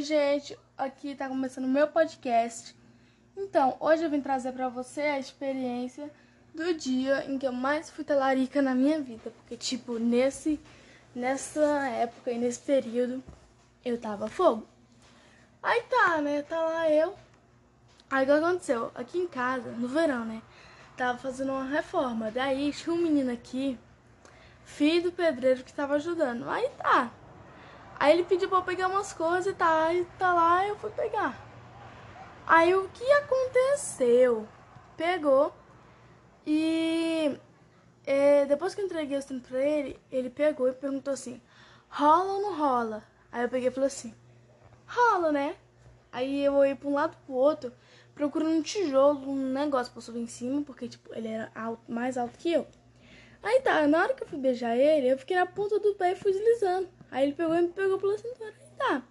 Oi, gente. Aqui tá começando o meu podcast. Então, hoje eu vim trazer para você a experiência do dia em que eu mais fui talarica na minha vida, porque tipo, nesse nessa época e nesse período eu tava fogo. Aí tá, né? Tá lá eu. Aí o que aconteceu? Aqui em casa, no verão, né? Tava fazendo uma reforma. Daí tinha um menino aqui, filho do pedreiro, que tava ajudando. Aí tá. Aí ele pediu pra eu pegar umas coisas e tá, aí tá lá, eu fui pegar. Aí o que aconteceu? Pegou e é, depois que eu entreguei o trem pra ele, ele pegou e perguntou assim, rola ou não rola? Aí eu peguei e falei assim, rola, né? Aí eu ia pra um lado pro outro, procurando um tijolo, um negócio pra subir em cima, porque tipo, ele era alto, mais alto que eu. Aí tá, na hora que eu fui beijar ele, eu fiquei na ponta do pé e fui deslizando. Aí ele pegou e me pegou pela cintura. Aí tá.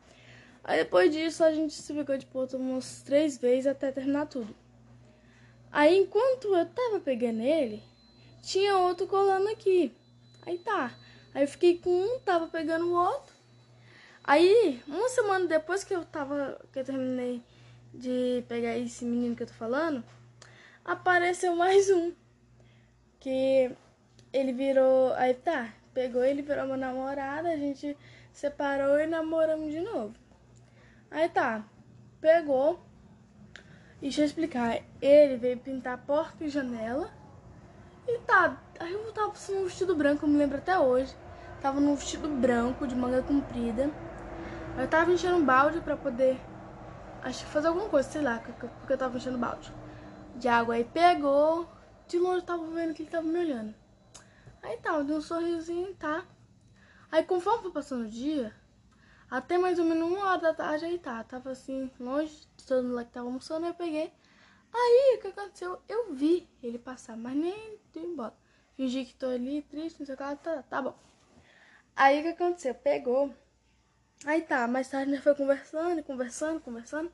Aí depois disso a gente se ficou de ponta umas três vezes até terminar tudo. Aí enquanto eu tava pegando ele, tinha outro colando aqui. Aí tá. Aí eu fiquei com um, tava pegando o outro. Aí, uma semana depois que eu tava. que eu terminei de pegar esse menino que eu tô falando, apareceu mais um. Que ele virou. Aí tá, pegou ele, virou meu namorado, a gente separou e namoramos de novo. Aí tá, pegou. E deixa eu explicar. Ele veio pintar porta e janela. E tá, aí eu tava num vestido branco, eu me lembro até hoje. Tava num vestido branco, de manga comprida. Eu tava enchendo um balde pra poder. Acho que fazer alguma coisa, sei lá, porque eu tava enchendo balde de água. Aí pegou. De longe eu tava vendo que ele tava me olhando. Aí tá, eu dei um sorrisinho, tá? Aí conforme foi passando o dia, até mais ou menos uma hora da tarde, aí tá, tava assim, longe todo mundo lá que tava almoçando, eu peguei. Aí, o que aconteceu? Eu vi ele passar, mas nem deu embora. Fingi que tô ali, triste, não sei o que, tá, tá, tá bom. Aí, o que aconteceu? Pegou. Aí tá, mais tarde nós foi conversando, conversando, conversando.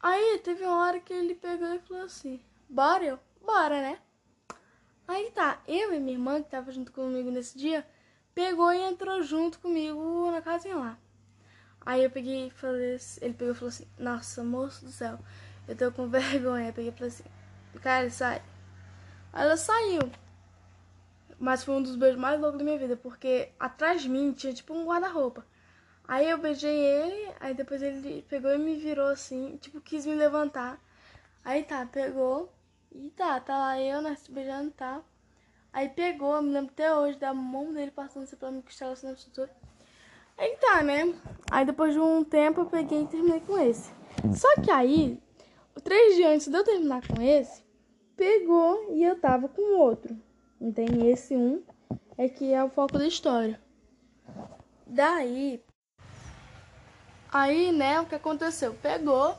Aí, teve uma hora que ele pegou e falou assim, bora eu? Bora, né? Eu e minha irmã, que tava junto comigo nesse dia, pegou e entrou junto comigo na casinha lá. Aí eu peguei e falei, ele pegou e falou assim, nossa, moço do céu, eu tô com vergonha. Eu peguei e falei assim, cara, sai. Aí ela saiu. Mas foi um dos beijos mais loucos da minha vida, porque atrás de mim tinha tipo um guarda-roupa. Aí eu beijei ele, aí depois ele pegou e me virou assim, tipo, quis me levantar. Aí tá, pegou e tá, tá lá eu, né, se beijando tá. Aí pegou, me lembro até hoje da mão dele passando assim pra mim que estava na estrutura. Aí tá, né? Aí depois de um tempo eu peguei e terminei com esse. Só que aí, três dias antes de eu terminar com esse, pegou e eu tava com outro. Tem esse um, é que é o foco da história. Daí, aí, né, o que aconteceu? Pegou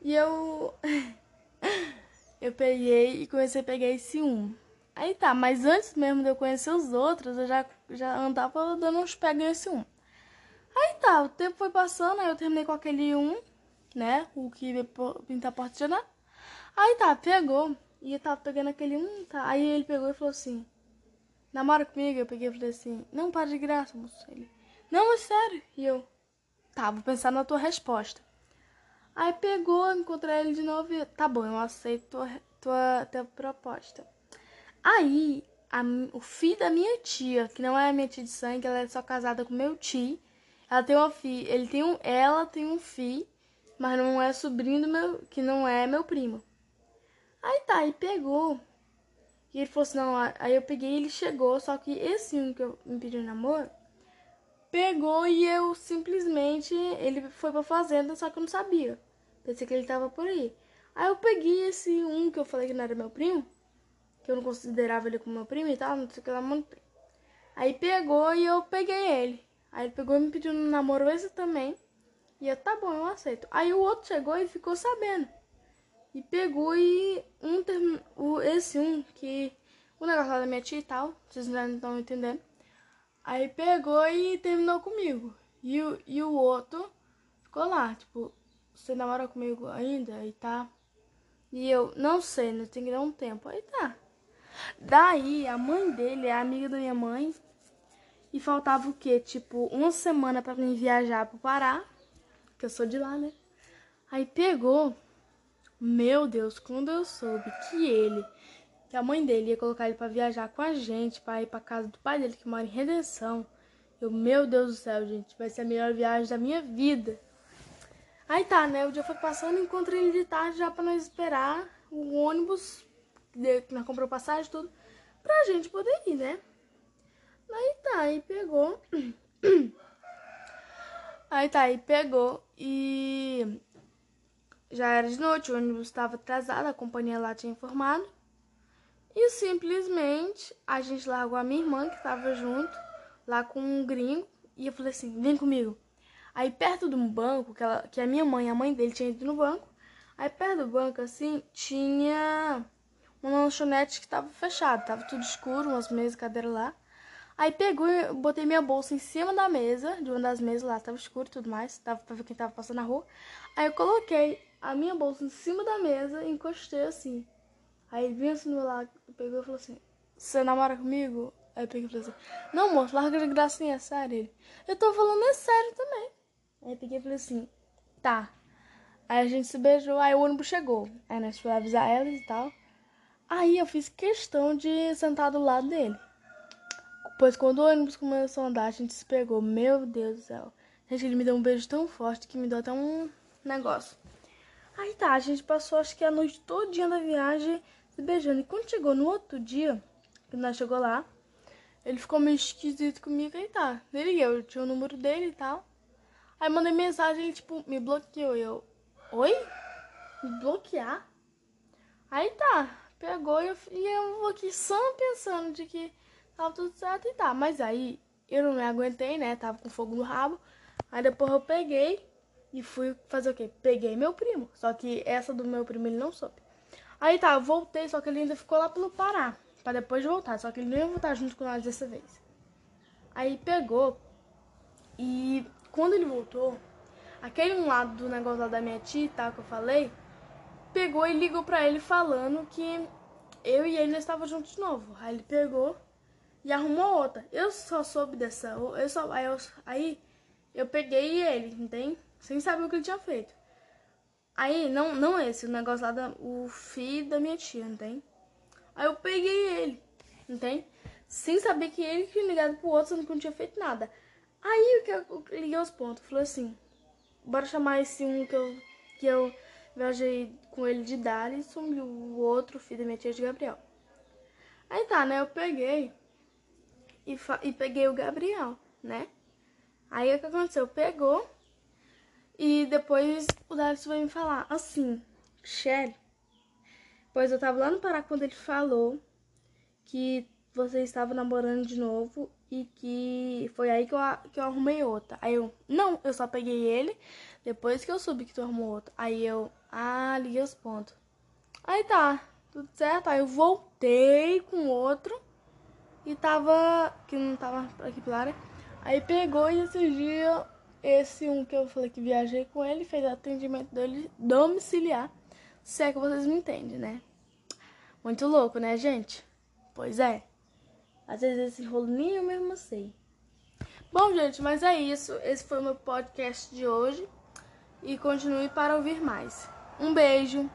e eu. eu peguei e comecei a pegar esse um. Aí tá, mas antes mesmo de eu conhecer os outros, eu já, já andava dando uns pega nesse um. Aí tá, o tempo foi passando, aí eu terminei com aquele um, né? O que pintar a porta de janela. Aí tá, pegou. E eu tava pegando aquele um, tá? Aí ele pegou e falou assim: Namora comigo? Eu peguei e falei assim: Não, para de graça, moço. Ele: Não, é sério. E eu: Tá, vou pensar na tua resposta. Aí pegou, encontrei ele de novo e tá bom, eu aceito tua, tua, tua proposta. Aí, a, o filho da minha tia, que não é minha tia de sangue, ela é só casada com meu tio. Ela tem uma filha, ele tem um, ela tem um filho, mas não é sobrinho do meu, que não é meu primo. Aí tá, aí pegou. E ele falou assim, não, aí eu peguei ele chegou, só que esse um que eu me pediu namoro, pegou e eu simplesmente, ele foi pra fazenda, só que eu não sabia. Pensei que ele tava por aí. Aí eu peguei esse um que eu falei que não era meu primo, que eu não considerava ele como meu primo e tal, não sei o que lá, primo. Aí pegou e eu peguei ele. Aí ele pegou e me pediu um namoro esse também. E eu, tá bom, eu aceito. Aí o outro chegou e ficou sabendo. E pegou e um term... o esse um que o negócio lá da minha tia e tal, vocês não estão entendendo. Aí pegou e terminou comigo. E o, e o outro ficou lá, tipo, você namora comigo ainda? E tá. E eu, não sei, né? Tem que dar um tempo. Aí tá. Daí, a mãe dele é amiga da minha mãe. E faltava o quê? Tipo, uma semana para mim viajar pro Pará. que eu sou de lá, né? Aí pegou. Meu Deus, quando eu soube que ele, que a mãe dele ia colocar ele para viajar com a gente, para ir para casa do pai dele que mora em Redenção. Eu, meu Deus do céu, gente, vai ser a melhor viagem da minha vida. Aí tá, né? O dia foi passando, encontrei ele de tarde já para nós esperar o ônibus, nós comprou passagem tudo, pra gente poder ir, né? Aí tá, aí pegou. Aí tá, aí pegou e já era de noite, o ônibus estava atrasado, a companhia lá tinha informado. E simplesmente a gente largou a minha irmã, que estava junto, lá com um gringo, e eu falei assim: vem comigo. Aí perto de um banco, que, ela, que a minha mãe a mãe dele tinham ido no banco, aí perto do banco, assim, tinha uma lanchonete que estava fechada, tava tudo escuro, umas mesas, cadeira lá. Aí pegou e botei minha bolsa em cima da mesa, de uma das mesas lá, tava escuro e tudo mais, tava pra ver quem tava passando na rua. Aí eu coloquei a minha bolsa em cima da mesa e encostei assim. Aí ele vinha assim do meu lado, pegou e falou assim: Você namora comigo? Aí eu peguei e falei assim: Não, moço, larga de gracinha, é sério. Ele: Eu tô falando é sério também. Aí eu peguei e falei assim: Tá. Aí a gente se beijou, aí o ônibus chegou. Aí nós fomos avisar elas e tal. Aí eu fiz questão de sentar do lado dele. Pois quando o ônibus começou a andar, a gente se pegou. Meu Deus do céu. Gente, ele me deu um beijo tão forte que me deu até um negócio. Aí tá, a gente passou acho que a noite todinha da viagem se beijando. E quando chegou no outro dia, que nós chegou lá, ele ficou meio esquisito comigo. Aí tá, ele eu tinha o número dele e tal. Aí mandei mensagem, ele tipo, me bloqueou. Eu, oi? Me bloquear? Aí tá, pegou e eu, e eu aqui só pensando de que tava tudo certo e tá. Mas aí eu não me aguentei, né? Tava com fogo no rabo. Aí depois eu peguei e fui fazer o quê? Peguei meu primo. Só que essa do meu primo ele não soube. Aí tá, eu voltei, só que ele ainda ficou lá pelo Pará. Pra depois voltar. Só que ele não ia voltar junto com nós dessa vez. Aí pegou. E quando ele voltou, aquele um lado do negócio lá da minha tia tal que eu falei, pegou e ligou pra ele falando que eu e ele não estavam juntos de novo. Aí ele pegou e arrumou outra. Eu só soube dessa. Eu só, aí, eu, aí eu peguei ele, entende? Sem saber o que ele tinha feito. Aí, não, não esse, o negócio lá, da, o filho da minha tia, entende? Aí eu peguei ele, entende? Sem saber que ele tinha ligado pro outro, sendo que não tinha feito nada. Aí que eu liguei os pontos, falei assim, bora chamar esse um que eu, que eu viajei com ele de Dalisson e o outro filho da minha tia de Gabriel. Aí tá, né? Eu peguei e, e peguei o Gabriel, né? Aí o que aconteceu? Pegou e depois o Darius veio me falar assim, Shelly, pois eu tava lá no Pará quando ele falou que você estava namorando de novo e que foi aí que eu, que eu arrumei outra. Aí eu, não, eu só peguei ele depois que eu soube que tu arrumou outra. Aí eu, ah, liguei os pontos. Aí tá, tudo certo. Aí eu voltei com outro e tava. Que não tava aqui pela área. Aí pegou e esse dia, esse um que eu falei que viajei com ele, fez atendimento dele domiciliar. Se é que vocês me entendem, né? Muito louco, né, gente? Pois é. Às vezes esse rolo nem eu mesmo sei. Bom, gente, mas é isso. Esse foi o meu podcast de hoje. E continue para ouvir mais. Um beijo!